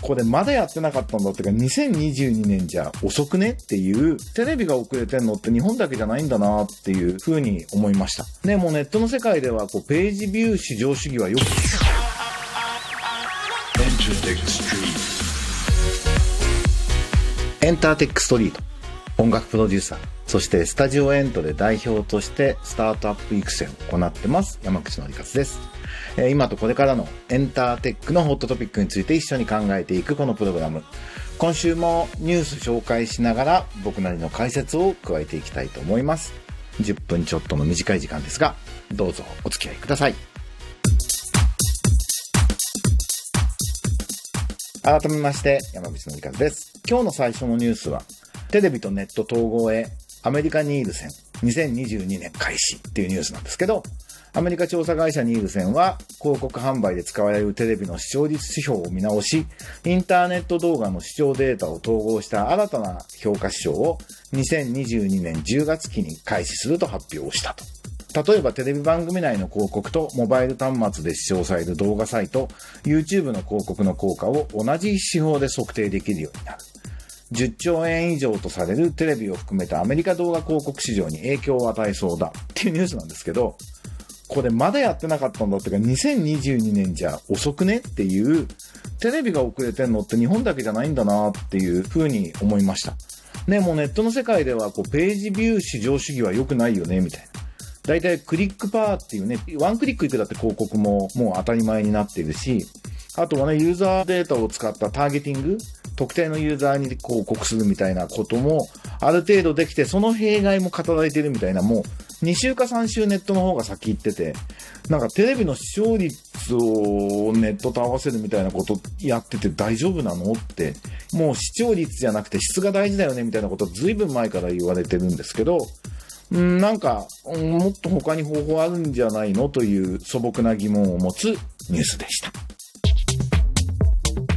これまだやってなかったんだってか、2022年じゃ遅くねっていう、テレビが遅れてんのって日本だけじゃないんだなっていうふうに思いました。ね、もうネットの世界では、こう、ページビュー至上主義はよく.エンターテックストリート、音楽プロデューサー、そしてスタジオエントで代表としてスタートアップ育成を行ってます、山口のりかつです。え今とこれからのエンターテックのホットトピックについて一緒に考えていくこのプログラム。今週もニュース紹介しながら僕なりの解説を加えていきたいと思います。10分ちょっとの短い時間ですが、どうぞお付き合いください。改めまして、山口のりかずです。今日の最初のニュースは、テレビとネット統合へアメリカニールセン2022年開始っていうニュースなんですけど、アメリカ調査会社ニールセンは広告販売で使われるテレビの視聴率指標を見直し、インターネット動画の視聴データを統合した新たな評価指標を2022年10月期に開始すると発表したと。例えばテレビ番組内の広告とモバイル端末で視聴される動画サイト、YouTube の広告の効果を同じ指標で測定できるようになる。10兆円以上とされるテレビを含めたアメリカ動画広告市場に影響を与えそうだっていうニュースなんですけど、これまだやってなかったんだってか、2022年じゃ遅くね？っていう、テレビが遅れてんのって日本だけじゃないんだなっていうふうに思いました。ね、もうネットの世界ではこうページビュー至上主義は良くないよね、みたいな。大体クリックパーっていうね、ワンクリックいくだって広告ももう当たり前になっているし、あとはね、ユーザーデータを使ったターゲティング、特定のユーザーに広告するみたいなことも、ある程度できて、その弊害も語られてるみたいな、もう、2週か3週ネットの方が先行ってて、なんかテレビの視聴率をネットと合わせるみたいなことやってて大丈夫なのって、もう視聴率じゃなくて質が大事だよねみたいなことずいぶん前から言われてるんですけど、んなんか、もっと他に方法あるんじゃないのという素朴な疑問を持つニュースでした。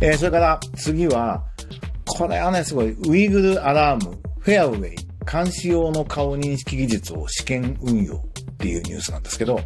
えーそれから次は、これはね、すごい、ウイグルアラーム、フェアウェイ、監視用の顔認識技術を試験運用っていうニュースなんですけど、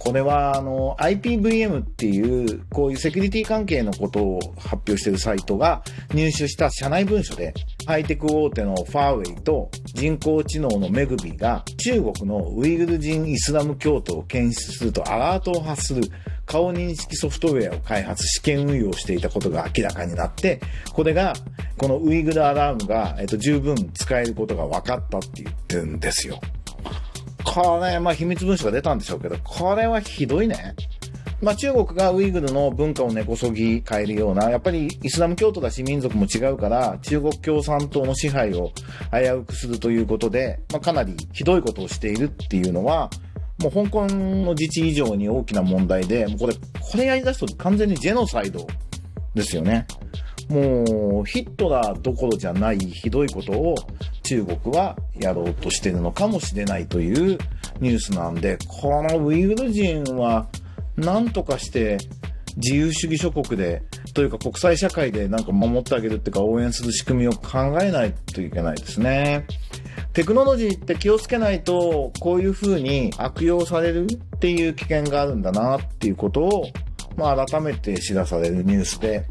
これは、あの、IPVM っていう、こういうセキュリティ関係のことを発表しているサイトが入手した社内文書で、ハイテク大手のファーウェイと人工知能のメグビーが中国のウイグル人イスラム教徒を検出するとアラートを発する顔認識ソフトウェアを開発試験運用していたことが明らかになって、これが、このウイグルアラームが、えっと、十分使えることが分かったって言ってるんですよ。これ、まあ秘密文書が出たんでしょうけど、これはひどいね。まあ中国がウイグルの文化を根こそぎ変えるような、やっぱりイスラム教徒だし民族も違うから、中国共産党の支配を危うくするということで、まあかなりひどいことをしているっていうのは、もう香港の自治以上に大きな問題で、もうこれ、これやり出すと完全にジェノサイドですよね。もう、ヒットラーどころじゃないひどいことを中国はやろうとしてるのかもしれないというニュースなんで、このウイグル人は何とかして自由主義諸国で、というか国際社会でなんか守ってあげるっていうか応援する仕組みを考えないといけないですね。テクノロジーって気をつけないと、こういう風に悪用されるっていう危険があるんだなっていうことを、まあ改めて知らされるニュースで、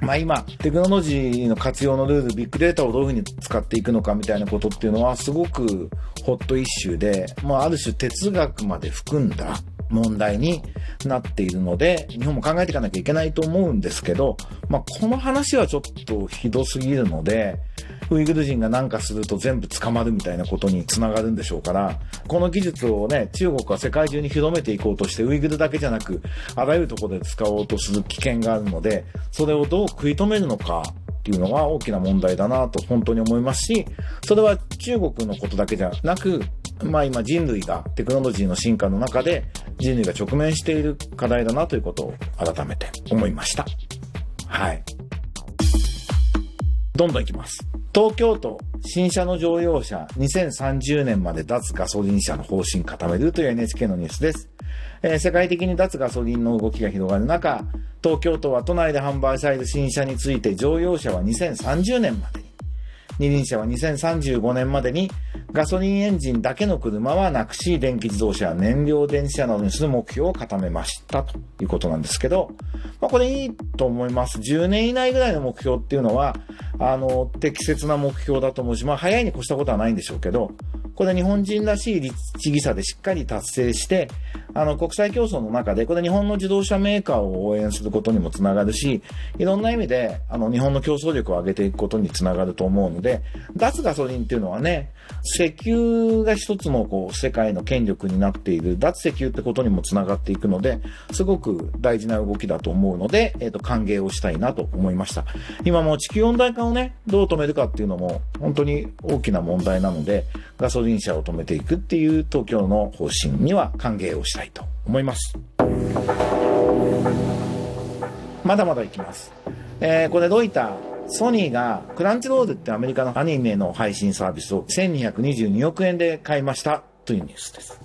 まあ今、テクノロジーの活用のルール、ビッグデータをどういうふうに使っていくのかみたいなことっていうのはすごくホットイッシュで、まあある種哲学まで含んだ問題になっているので、日本も考えていかなきゃいけないと思うんですけど、まあこの話はちょっとひどすぎるので、ウイグル人が何かすると全部捕まるみたいなことにつながるんでしょうから、この技術をね、中国は世界中に広めていこうとして、ウイグルだけじゃなく、あらゆるところで使おうとする危険があるので、それをどう食い止めるのかっていうのが大きな問題だなと本当に思いますし、それは中国のことだけじゃなく、まあ今人類がテクノロジーの進化の中で人類が直面している課題だなということを改めて思いました。はい。どんどんいきます。東京都新車の乗用車2030年まで脱ガソリン車の方針固めるという NHK のニュースです。えー世界的に脱ガソリンの動きが広がる中、東京都は都内で販売される新車について乗用車は2030年までに二輪車は2035年までにガソリンエンジンだけの車はなくし、電気自動車や燃料電池車などにする目標を固めましたということなんですけど、まあ、これいいと思います。10年以内ぐらいの目標っていうのは、あの、適切な目標だと思うし、まあ、早いに越したことはないんでしょうけど、これ日本人らしい立地義さでしっかり達成して、あの、国際競争の中で、これ日本の自動車メーカーを応援することにもつながるし、いろんな意味で、あの、日本の競争力を上げていくことにつながると思うので、脱ガソリンっていうのはね、石油が一つのこう、世界の権力になっている、脱石油ってことにもつながっていくので、すごく大事な動きだと思うので、えっ、ー、と、歓迎をしたいなと思いました。今もう地球温暖化をね、どう止めるかっていうのも、本当に大きな問題なので、ガソリン車を止めていくっていう東京の方針には歓迎をしたいと思います。まだまだいきます。えー、これロイター、ソニーがクランチロールってアメリカのアニメの配信サービスを1222億円で買いましたというニュースです。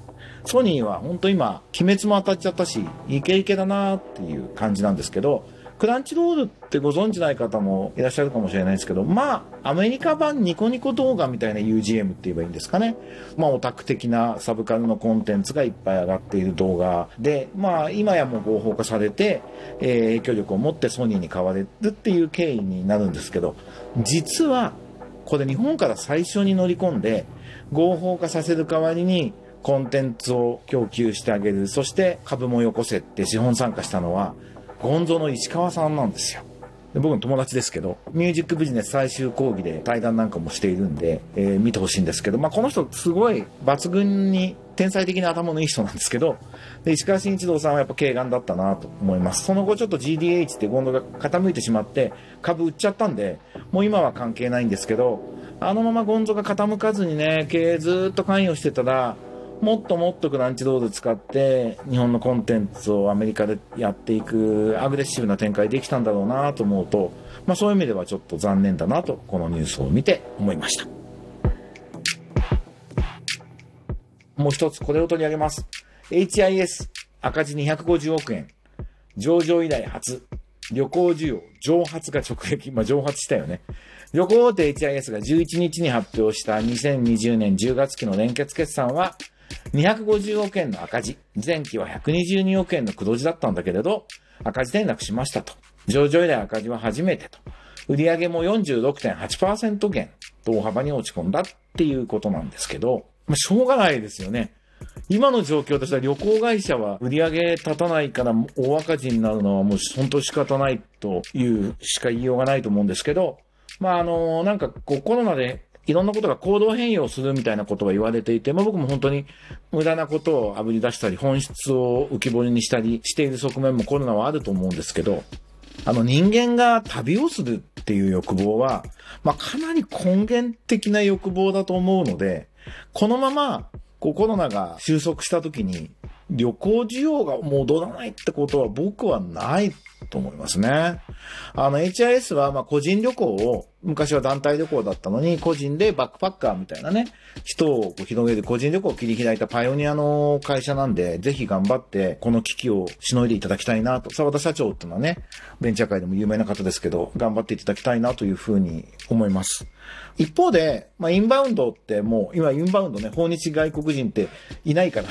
ソニーは本当今、鬼滅も当たっちゃったし、イケイケだなっていう感じなんですけど、クランチロールってご存知ない方もいらっしゃるかもしれないですけど、まあ、アメリカ版ニコニコ動画みたいな UGM って言えばいいんですかね。まあ、オタク的なサブカルのコンテンツがいっぱい上がっている動画で、まあ、今やもう合法化されて、えー、影響力を持ってソニーに買われるっていう経緯になるんですけど、実は、これ日本から最初に乗り込んで、合法化させる代わりに、コンテンツを供給してあげる。そして株もよこせって資本参加したのは、ゴンゾの石川さんなんですよ。で僕の友達ですけど、ミュージックビジネス最終講義で対談なんかもしているんで、えー、見てほしいんですけど、まあ、この人すごい抜群に天才的な頭のいい人なんですけど、で石川慎一郎さんはやっぱ軽眼だったなと思います。その後ちょっと GDH ってゴンドが傾いてしまって、株売っちゃったんで、もう今は関係ないんですけど、あのままゴンゾが傾かずにね、経営ずっと関与してたら、もっともっとクランチロール使って日本のコンテンツをアメリカでやっていくアグレッシブな展開できたんだろうなと思うと、まあそういう意味ではちょっと残念だなとこのニュースを見て思いました。もう一つこれを取り上げます。HIS 赤字250億円。上場以来初。旅行需要、蒸発が直撃。まあ蒸発したよね。旅行大手 HIS が11日に発表した2020年10月期の連結決算は、250億円の赤字。前期は122億円の黒字だったんだけれど、赤字転落しましたと。上場以来赤字は初めてと。売上も46.8%減と大幅に落ち込んだっていうことなんですけど、まあ、しょうがないですよね。今の状況としては旅行会社は売り上げ立たないから大赤字になるのはもう本当仕方ないというしか言いようがないと思うんですけど、まああの、なんかこうコロナでいろんなことが行動変容するみたいなことが言われていて、まあ僕も本当に無駄なことをあぶり出したり、本質を浮き彫りにしたりしている側面もコロナはあると思うんですけど、あの人間が旅をするっていう欲望は、まあかなり根源的な欲望だと思うので、このままこうコロナが収束した時に旅行需要が戻らないってことは僕はないと思いますね。あの、HIS は、ま、個人旅行を、昔は団体旅行だったのに、個人でバックパッカーみたいなね、人を広げる個人旅行を切り開いたパイオニアの会社なんで、ぜひ頑張って、この危機をしのいでいただきたいなと。沢田社長っていうのはね、ベンチャー界でも有名な方ですけど、頑張っていただきたいなというふうに思います。一方で、まあ、インバウンドってもう、今インバウンドね、訪日外国人っていないから、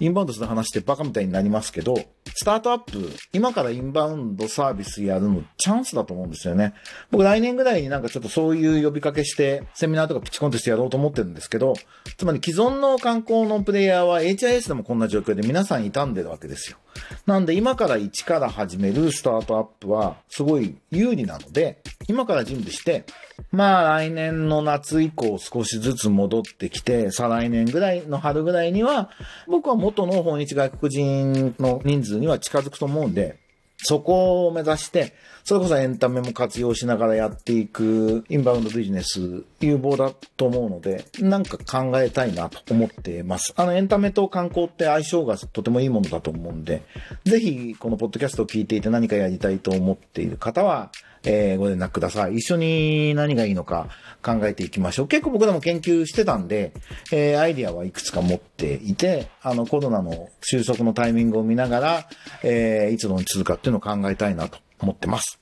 インバウンドする話ってバカみたいになりますけど、スタートアップ、今からインバウンドサービスやるのチャンスだと思うんですよね。僕来年ぐらいになんかちょっとそういう呼びかけして、セミナーとかピッチコンテストやろうと思ってるんですけど、つまり既存の観光のプレイヤーは HIS でもこんな状況で皆さん傷んでるわけですよ。なんで今から一から始めるスタートアップはすごい有利なので、今から準備して、まあ来年の夏以降少しずつ戻ってきて、再来年ぐらいの春ぐらいには、僕は元の訪日外国人の人数には近づくと思うんで、そこを目指して、それこそエンタメも活用しながらやっていくインバウンドビジネス有望だと思うので、なんか考えたいなと思っています。あのエンタメと観光って相性がとてもいいものだと思うんで、ぜひこのポッドキャストを聞いていて何かやりたいと思っている方は、えー、ご連絡ください。一緒に何がいいのか考えていきましょう。結構僕らも研究してたんで、えー、アイディアはいくつか持っていて、あの、コロナの収束のタイミングを見ながら、えー、いつのに続かっていうのを考えたいなと思ってます。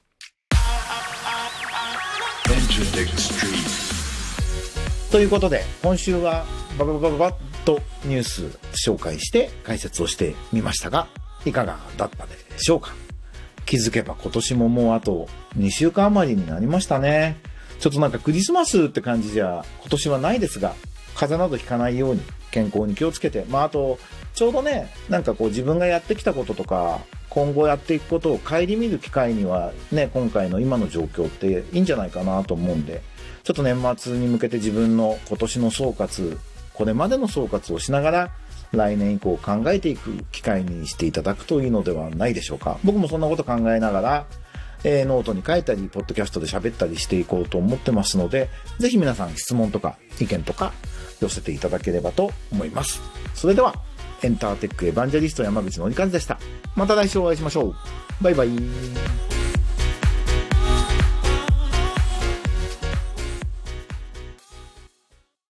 ということで、今週はバババババッとニュース紹介して解説をしてみましたが、いかがだったでしょうか？気づけば今年ももうあと2週間余りになりましたね。ちょっとなんかクリスマスって感じじゃ今年はないですが、風邪などひかないように健康に気をつけて、まああと、ちょうどね、なんかこう自分がやってきたこととか、今後やっていくことを顧みる機会にはね、今回の今の状況っていいんじゃないかなと思うんで、ちょっと年末に向けて自分の今年の総括、これまでの総括をしながら、来年以降考えていく機会にしていただくといいのではないでしょうか。僕もそんなこと考えながら、えー、ノートに書いたり、ポッドキャストで喋ったりしていこうと思ってますので、ぜひ皆さん質問とか意見とか寄せていただければと思います。それでは、エンターテックエヴァンジェリスト山口のりかずでした。また来週お会いしましょう。バイバイ。